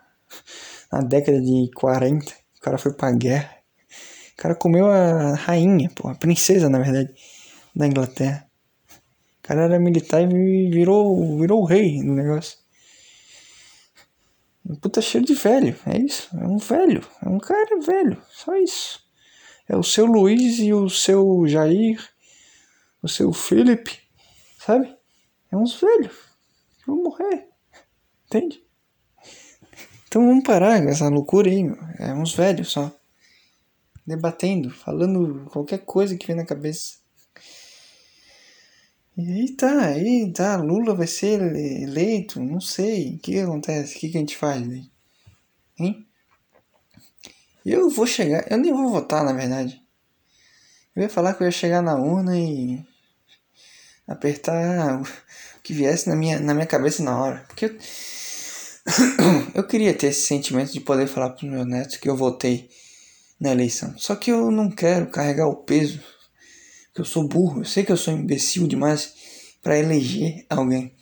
na década de 40. O cara foi pra guerra. O cara comeu a rainha, pô, a princesa, na verdade, da Inglaterra. O cara era militar e virou, virou o rei do negócio. Um puta cheiro de velho, é isso. É um velho. É um cara velho. Só isso. É o seu Luiz e o seu Jair, o seu Felipe, sabe? É uns velhos. Vão morrer. Entende? Então vamos parar com essa loucura aí. É uns velhos só. Debatendo, falando qualquer coisa que vem na cabeça. E aí tá, aí tá, Lula vai ser eleito, não sei. O que acontece? O que, a gente faz aí? Hein? Eu vou chegar, eu nem vou votar na verdade. Eu ia falar que eu ia chegar na urna e apertar o que viesse na minha, na minha cabeça na hora. Porque eu, eu queria ter esse sentimento de poder falar para os meus netos que eu votei na eleição. Só que eu não quero carregar o peso, porque eu sou burro, eu sei que eu sou imbecil demais para eleger alguém.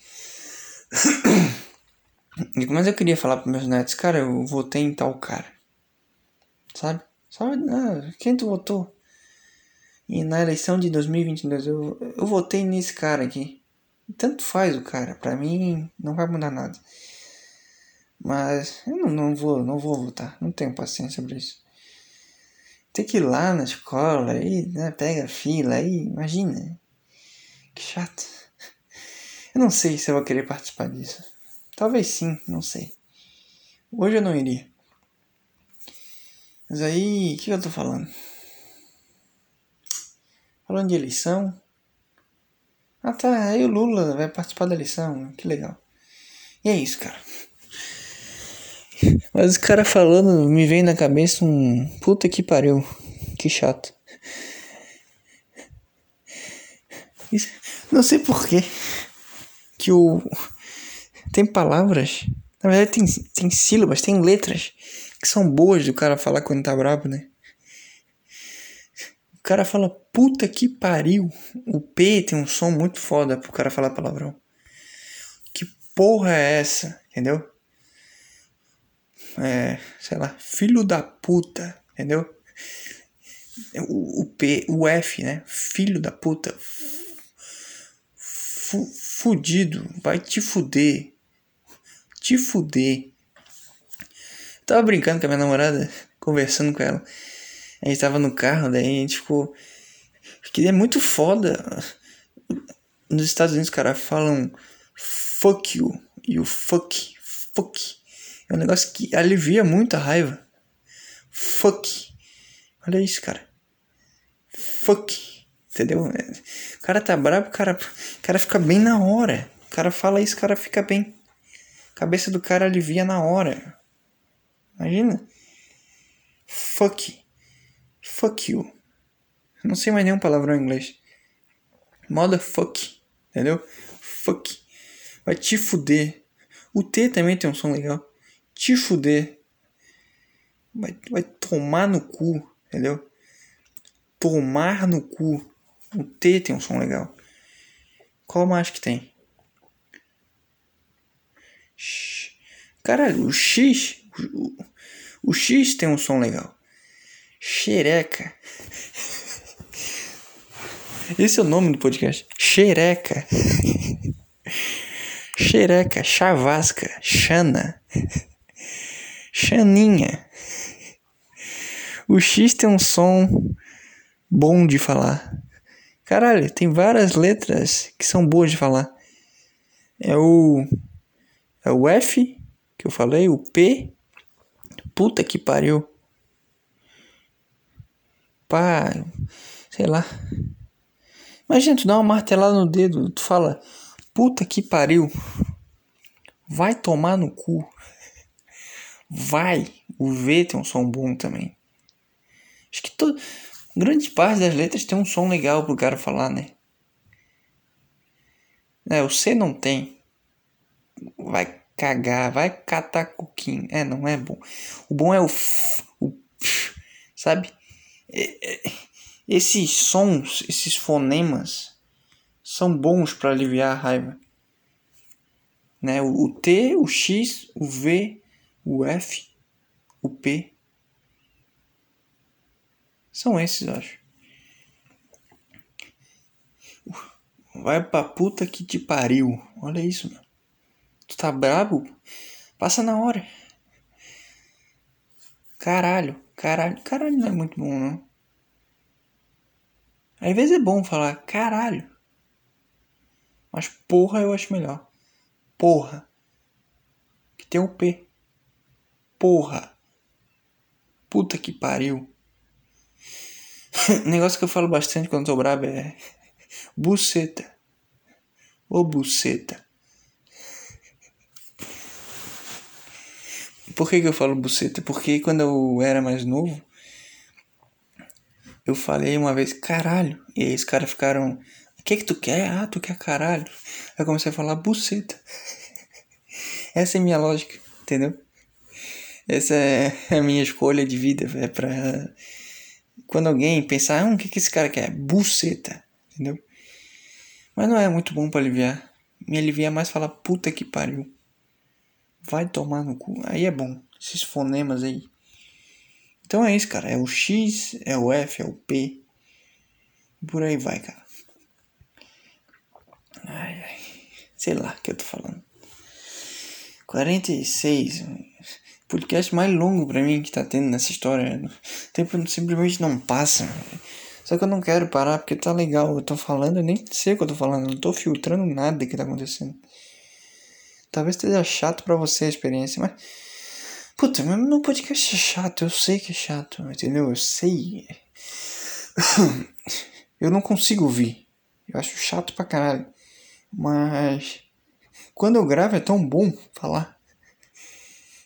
Mas eu queria falar para meus netos, cara, eu votei em tal cara. Sabe? Só, ah, quem tu votou? E na eleição de 2022 eu, eu votei nesse cara aqui. Tanto faz o cara, pra mim não vai mudar nada. Mas eu não, não vou, não vou votar, não tenho paciência pra isso. Tem que ir lá na escola, aí, né, pega fila, aí, imagina. Que chato. Eu não sei se eu vou querer participar disso. Talvez sim, não sei. Hoje eu não iria. Mas aí, o que eu tô falando? Falando de eleição. Ah tá, aí o Lula vai participar da eleição, que legal. E é isso, cara. Mas o cara falando, me vem na cabeça um. Puta que pariu. Que chato. Não sei porquê. Que o. Tem palavras. Na verdade, tem, tem sílabas, tem letras que são boas do cara falar quando tá bravo, né? O cara fala puta que pariu. O P tem um som muito foda pro cara falar palavrão. Que porra é essa? Entendeu? É, sei lá, filho da puta, entendeu? O, o P, o F, né? Filho da puta. Fudido, vai te fuder. Te fuder. Tava brincando com a minha namorada, conversando com ela. A gente tava no carro, daí a gente ficou. Que é muito foda. Nos Estados Unidos, os caras falam fuck you e o fuck, fuck. É um negócio que alivia muito a raiva. Fuck. Olha isso, cara. Fuck. Entendeu? O cara tá bravo, o cara, o cara fica bem na hora. O cara fala isso, o cara fica bem. A cabeça do cara alivia na hora. Imagina. Fuck. Fuck you. Não sei mais nenhum palavrão em inglês. Motherfuck. Entendeu? Fuck. Vai te fuder. O T também tem um som legal. Te fuder. Vai, vai tomar no cu. Entendeu? Tomar no cu. O T tem um som legal. Qual mais que tem? Caralho, o X. O, o X tem um som legal. Xereca. Esse é o nome do podcast. Xereca. Xereca, chavasca, chana. Xaninha. O X tem um som bom de falar. Caralho, tem várias letras que são boas de falar. É o é o F que eu falei, o P. Puta que pariu. Pá, sei lá. Imagina, tu dá uma martelada no dedo, tu fala, puta que pariu. Vai tomar no cu. Vai. O V tem um som bom também. Acho que todo, grande parte das letras tem um som legal pro cara falar, né? É, o C não tem. Vai cagar, vai catar coquinho. É, não é bom. O bom é o f, o f, sabe? É, é, esses sons, esses fonemas são bons para aliviar a raiva. Né? O, o T, o X, o V, o F. o P. São esses, eu acho. Vai pra puta que te pariu. Olha isso, mano. Tu tá brabo? Passa na hora. Caralho, caralho. Caralho não é muito bom, não. Às vezes é bom falar caralho. Mas porra eu acho melhor. Porra. Que tem o P. Porra. Puta que pariu. Negócio que eu falo bastante quando tô brabo é. Buceta. Ô buceta. Por que, que eu falo buceta? Porque quando eu era mais novo, eu falei uma vez caralho. E aí os caras ficaram. O que que tu quer? Ah, tu quer caralho. Aí eu comecei a falar buceta. Essa é minha lógica, entendeu? Essa é a minha escolha de vida. É pra. Quando alguém pensar, ah, o que, que esse cara quer? Buceta, entendeu? Mas não é muito bom para aliviar. Me alivia mais falar puta que pariu. Vai tomar no cu. Aí é bom. Esses fonemas aí. Então é isso, cara. É o X, é o F, é o P. Por aí vai, cara. Ai, ai. Sei lá o que eu tô falando. 46. Podcast mais longo pra mim que tá tendo nessa história. O tempo simplesmente não passa. Só que eu não quero parar porque tá legal. Eu tô falando, eu nem sei o que eu tô falando. Eu não tô filtrando nada que tá acontecendo. Talvez esteja chato pra você a experiência, mas. Puta, meu podcast é chato. Eu sei que é chato, entendeu? Eu sei. eu não consigo ouvir. Eu acho chato pra caralho. Mas. Quando eu gravo é tão bom falar.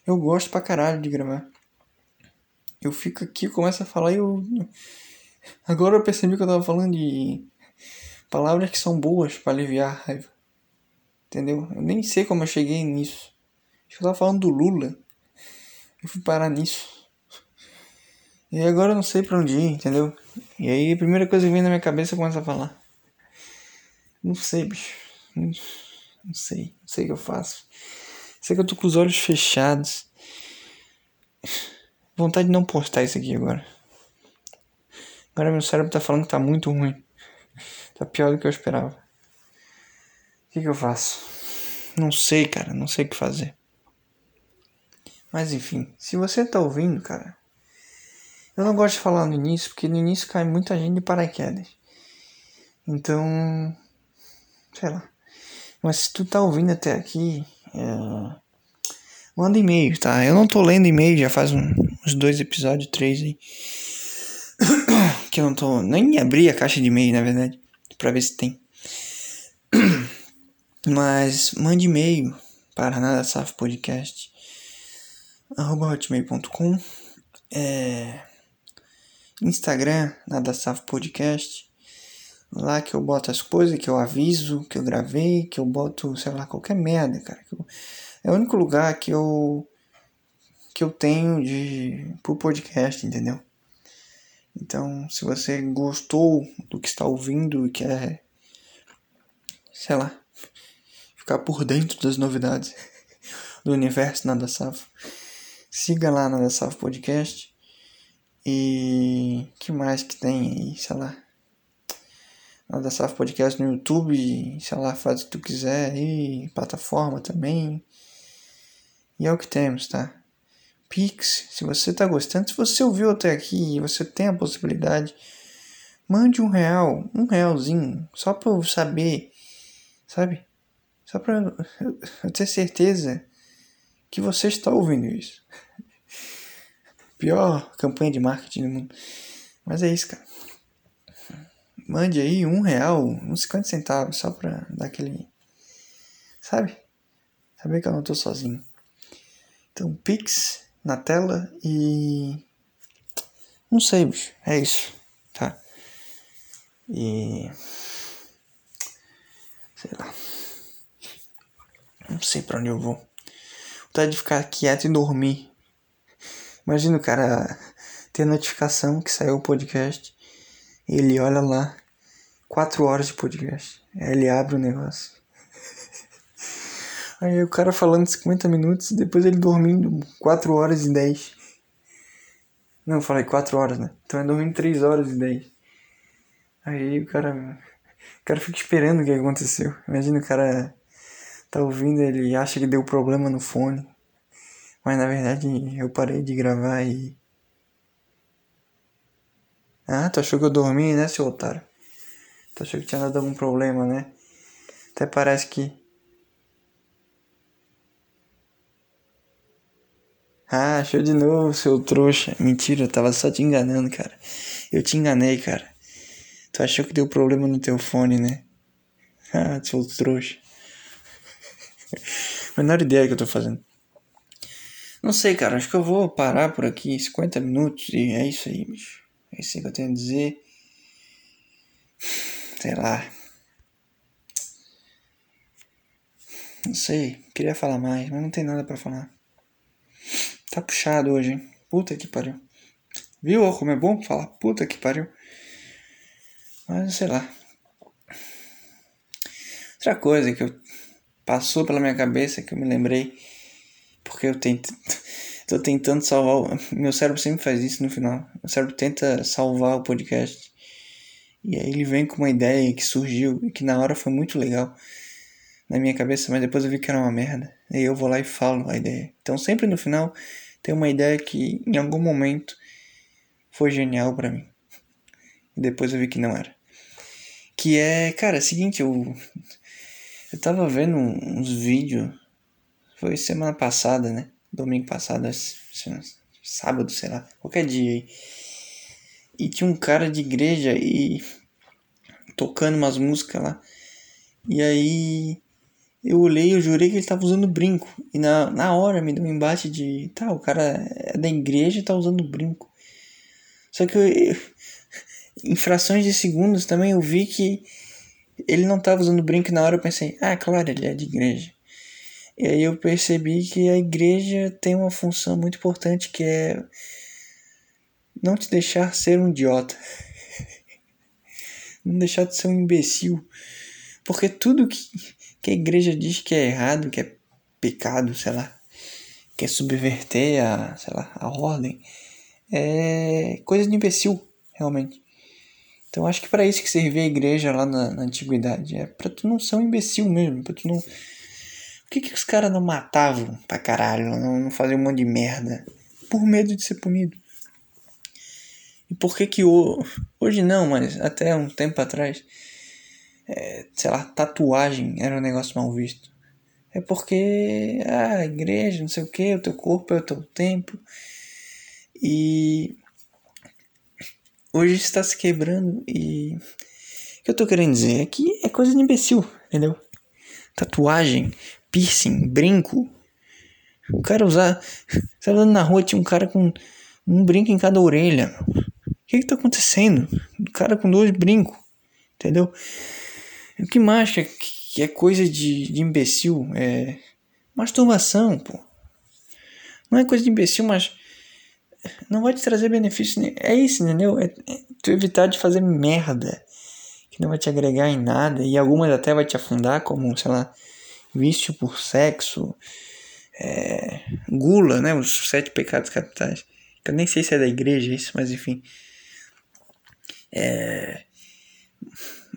Eu gosto pra caralho de gravar. Eu fico aqui, começo a falar e eu. Agora eu percebi que eu tava falando de palavras que são boas para aliviar a raiva. Entendeu? Eu nem sei como eu cheguei nisso. Acho que eu tava falando do Lula. Eu fui parar nisso. E agora eu não sei pra onde ir, entendeu? E aí a primeira coisa que vem na minha cabeça eu começo a falar. Não sei, bicho. Não sei. Não sei o que eu faço. Sei que eu tô com os olhos fechados. Vontade de não postar isso aqui agora. Agora meu cérebro tá falando que tá muito ruim. Tá pior do que eu esperava. O que, que eu faço? Não sei, cara. Não sei o que fazer. Mas enfim, se você tá ouvindo, cara. Eu não gosto de falar no início, porque no início cai muita gente de paraquedas. Então. Sei lá. Mas se tu tá ouvindo até aqui. É... Manda e-mail, tá? Eu não tô lendo e-mail já faz um, uns dois episódios, três aí que eu não tô. Nem abri a caixa de e-mail, na verdade, pra ver se tem. Mas mande e-mail para nada saf podcast arroba hotmail.com é, Instagram nada saf podcast lá que eu boto as coisas que eu aviso que eu gravei que eu boto sei lá qualquer merda cara eu, é o único lugar que eu que eu tenho de pro podcast entendeu então, se você gostou do que está ouvindo e quer, sei lá, ficar por dentro das novidades do universo Nada Safo, siga lá Nada Safo Podcast. E que mais que tem aí, sei lá. Nada Safo Podcast no YouTube, sei lá, faz o que tu quiser aí, plataforma também. E é o que temos, tá? Pix, se você está gostando, se você ouviu até aqui e você tem a possibilidade, mande um real, um realzinho, só para eu saber, sabe? Só para eu ter certeza que você está ouvindo isso. Pior campanha de marketing do mundo. Mas é isso, cara. Mande aí um real, uns 50 centavos, só pra dar aquele. Sabe? Saber que eu não tô sozinho. Então, Pix na tela e. Não sei, bicho. É isso, tá? E. Sei lá. Não sei pra onde eu vou. Vontade de ficar quieto e dormir. Imagina o cara ter notificação que saiu o podcast. Ele olha lá. Quatro horas de podcast. Aí ele abre o negócio. Aí o cara falando 50 minutos, depois ele dormindo 4 horas e 10. Não, falei 4 horas, né? Então eu dormi 3 horas e 10. Aí o cara. O cara fica esperando o que aconteceu. Imagina o cara tá ouvindo, ele acha que deu problema no fone. Mas na verdade eu parei de gravar e. Ah, tu achou que eu dormi, né, seu otário? Tu achou que tinha dado algum problema, né? Até parece que. Ah, achou de novo, seu trouxa. Mentira, eu tava só te enganando, cara. Eu te enganei, cara. Tu achou que deu problema no teu fone, né? Ah, seu trouxa. Menor ideia que eu tô fazendo. Não sei, cara. Acho que eu vou parar por aqui 50 minutos e é isso aí, bicho. É isso que eu tenho a dizer. Sei lá. Não sei. Queria falar mais, mas não tem nada para falar. Tá puxado hoje, hein? Puta que pariu. Viu como é bom falar? Puta que pariu. Mas sei lá. Outra coisa que eu passou pela minha cabeça que eu me lembrei porque eu tento tô tentando salvar o, meu cérebro sempre faz isso no final. Meu cérebro tenta salvar o podcast. E aí ele vem com uma ideia que surgiu e que na hora foi muito legal na minha cabeça mas depois eu vi que era uma merda. Aí eu vou lá e falo a ideia. Então sempre no final tem uma ideia que em algum momento foi genial para mim. E depois eu vi que não era. Que é cara é o seguinte eu eu tava vendo uns vídeos. Foi semana passada, né? Domingo passado, sábado, sei lá, qualquer dia. E tinha um cara de igreja e tocando umas músicas lá. E aí eu olhei, eu jurei que ele tava usando brinco. E na, na hora me deu um embate de. Tá, o cara é da igreja e tá usando brinco. Só que eu, eu, em frações de segundos também eu vi que ele não estava usando brinco na hora eu pensei, ah, claro, ele é de igreja. E aí eu percebi que a igreja tem uma função muito importante que é não te deixar ser um idiota. não deixar de ser um imbecil. Porque tudo que, que a igreja diz que é errado, que é pecado, sei lá, que é subverter a, sei lá, a ordem, é coisa de imbecil, realmente. Então acho que para isso que servia a igreja lá na, na antiguidade. É para tu não ser um imbecil mesmo, para tu não. Por que, que os caras não matavam pra caralho, não, não faziam um monte de merda? Por medo de ser punido. E por que que hoje não, mas até um tempo atrás, é, sei lá, tatuagem era um negócio mal visto? É porque ah, a igreja, não sei o que, o teu corpo é o teu templo. E hoje está se quebrando e. O que eu tô querendo dizer é que é coisa de imbecil, entendeu? Tatuagem, piercing, brinco. O cara usar. Você andando na rua, tinha um cara com um brinco em cada orelha. O que que tá acontecendo? O cara com dois brincos, entendeu? O que mais que é, que é coisa de, de imbecil? É. Masturbação, pô. Não é coisa de imbecil, mas não vai te trazer benefício. É isso, entendeu? É, é tu evitar de fazer merda que não vai te agregar em nada e algumas até vai te afundar, como, sei lá, vício por sexo, é, gula, né? Os sete pecados capitais. Eu nem sei se é da igreja isso, mas enfim. É,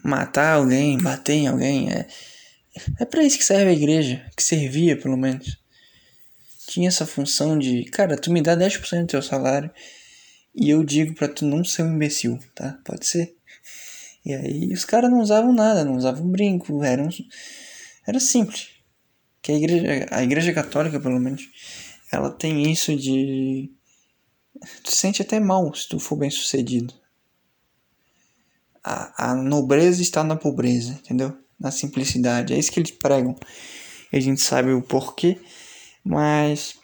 matar alguém, bater em alguém. É, é para isso que serve a igreja, que servia pelo menos tinha essa função de, cara, tu me dá 10% do teu salário e eu digo para tu não ser um imbecil, tá? Pode ser. E aí os caras não usavam nada, não usavam brinco, eram era simples. Que a igreja, a igreja católica, pelo menos, ela tem isso de tu sente até mal se tu for bem sucedido. A, a nobreza está na pobreza, entendeu? Na simplicidade. É isso que eles pregam. E a gente sabe o porquê mas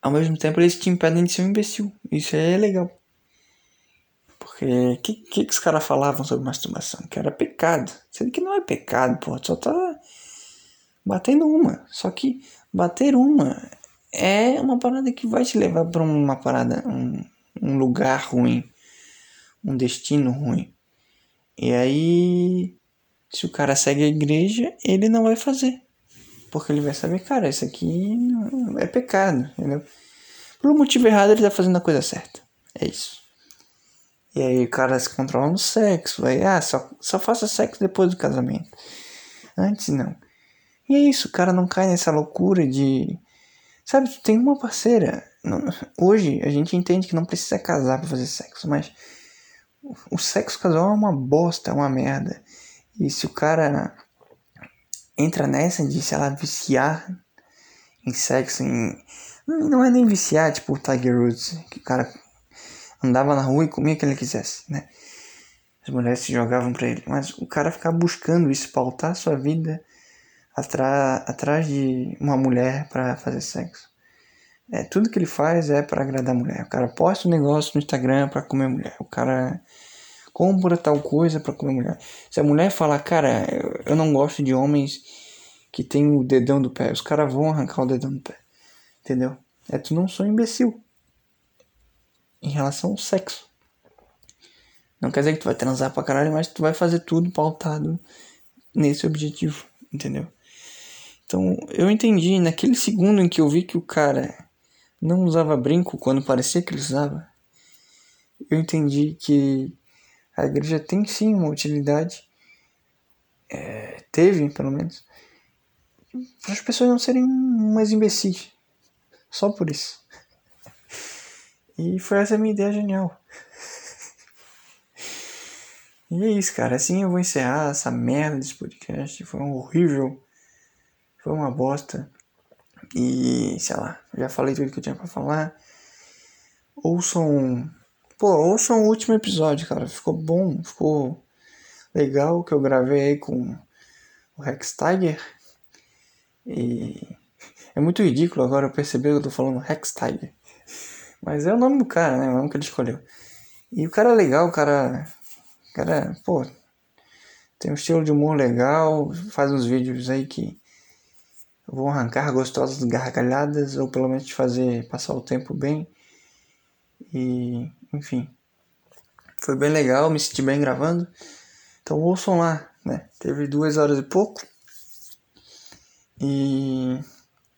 ao mesmo tempo eles te impedem de ser um imbecil. Isso é legal. Porque o que, que, que os caras falavam sobre masturbação? Que era pecado. Sendo que não é pecado, pô. Só tá batendo uma. Só que bater uma é uma parada que vai te levar para uma parada, um, um lugar ruim. Um destino ruim. E aí, se o cara segue a igreja, ele não vai fazer. Porque ele vai saber, cara, isso aqui é pecado, entendeu? Pelo motivo errado ele tá fazendo a coisa certa. É isso. E aí o cara se controla no sexo. Aí, ah, só, só faça sexo depois do casamento. Antes não. E é isso, o cara não cai nessa loucura de. Sabe, tu tem uma parceira. Hoje a gente entende que não precisa casar pra fazer sexo, mas o sexo casual é uma bosta, é uma merda. E se o cara entra nessa de, sei lá, viciar em sexo, em... não é nem viciar, tipo o Tiger Woods, que o cara andava na rua e comia o que ele quisesse, né? As mulheres se jogavam para ele, mas o cara ficar buscando isso, pautar sua vida atrás, de uma mulher para fazer sexo. É, tudo que ele faz é para agradar a mulher. O cara posta um negócio no Instagram para comer mulher. O cara compra tal coisa para comer mulher. Se a mulher falar, cara, eu não gosto de homens que tem o dedão do pé, os caras vão arrancar o dedão do pé. Entendeu? É tu não sou imbecil. Em relação ao sexo. Não quer dizer que tu vai transar pra caralho, mas tu vai fazer tudo pautado nesse objetivo, entendeu? Então, eu entendi naquele segundo em que eu vi que o cara não usava brinco quando parecia que ele usava. Eu entendi que a igreja tem sim uma utilidade, é, teve pelo menos, para as pessoas não serem mais imbecis. Só por isso. E foi essa minha ideia genial. E é isso, cara. Assim eu vou encerrar essa merda desse podcast. Foi um horrível. Foi uma bosta. E, sei lá, já falei tudo que eu tinha pra falar. Ouçam Pô, ouçam o último episódio, cara. Ficou bom, ficou legal que eu gravei aí com o Rex Tiger. E é muito ridículo agora eu perceber que eu tô falando Rex Tiger. Mas é o nome do cara, né? É o nome que ele escolheu. E o cara é legal, o cara. O cara, pô. Tem um estilo de humor legal, faz uns vídeos aí que vão arrancar gostosas gargalhadas, ou pelo menos te fazer passar o tempo bem. E, enfim, foi bem legal, me senti bem gravando. Então ouçam lá, né? Teve duas horas e pouco. E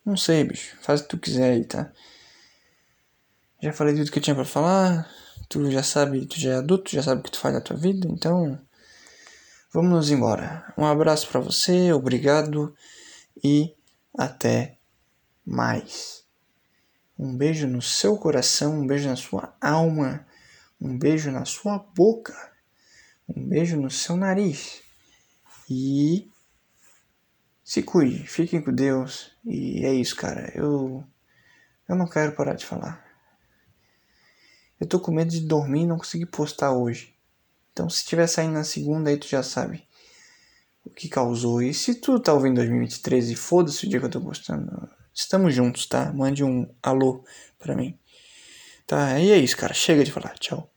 não sei, bicho. Faz o que tu quiser aí, tá? Já falei tudo que eu tinha para falar. Tu já sabe, tu já é adulto, já sabe o que tu faz na tua vida, então vamos embora. Um abraço para você, obrigado e até mais. Um beijo no seu coração, um beijo na sua alma, um beijo na sua boca, um beijo no seu nariz. E se cuide, fiquem com Deus. E é isso, cara. Eu eu não quero parar de falar. Eu tô com medo de dormir e não conseguir postar hoje. Então, se tiver saindo na segunda, aí tu já sabe o que causou. E se tu tá ouvindo 2023 e foda-se o dia que eu tô postando, Estamos juntos, tá? Mande um alô pra mim. Tá, e é isso, cara. Chega de falar. Tchau.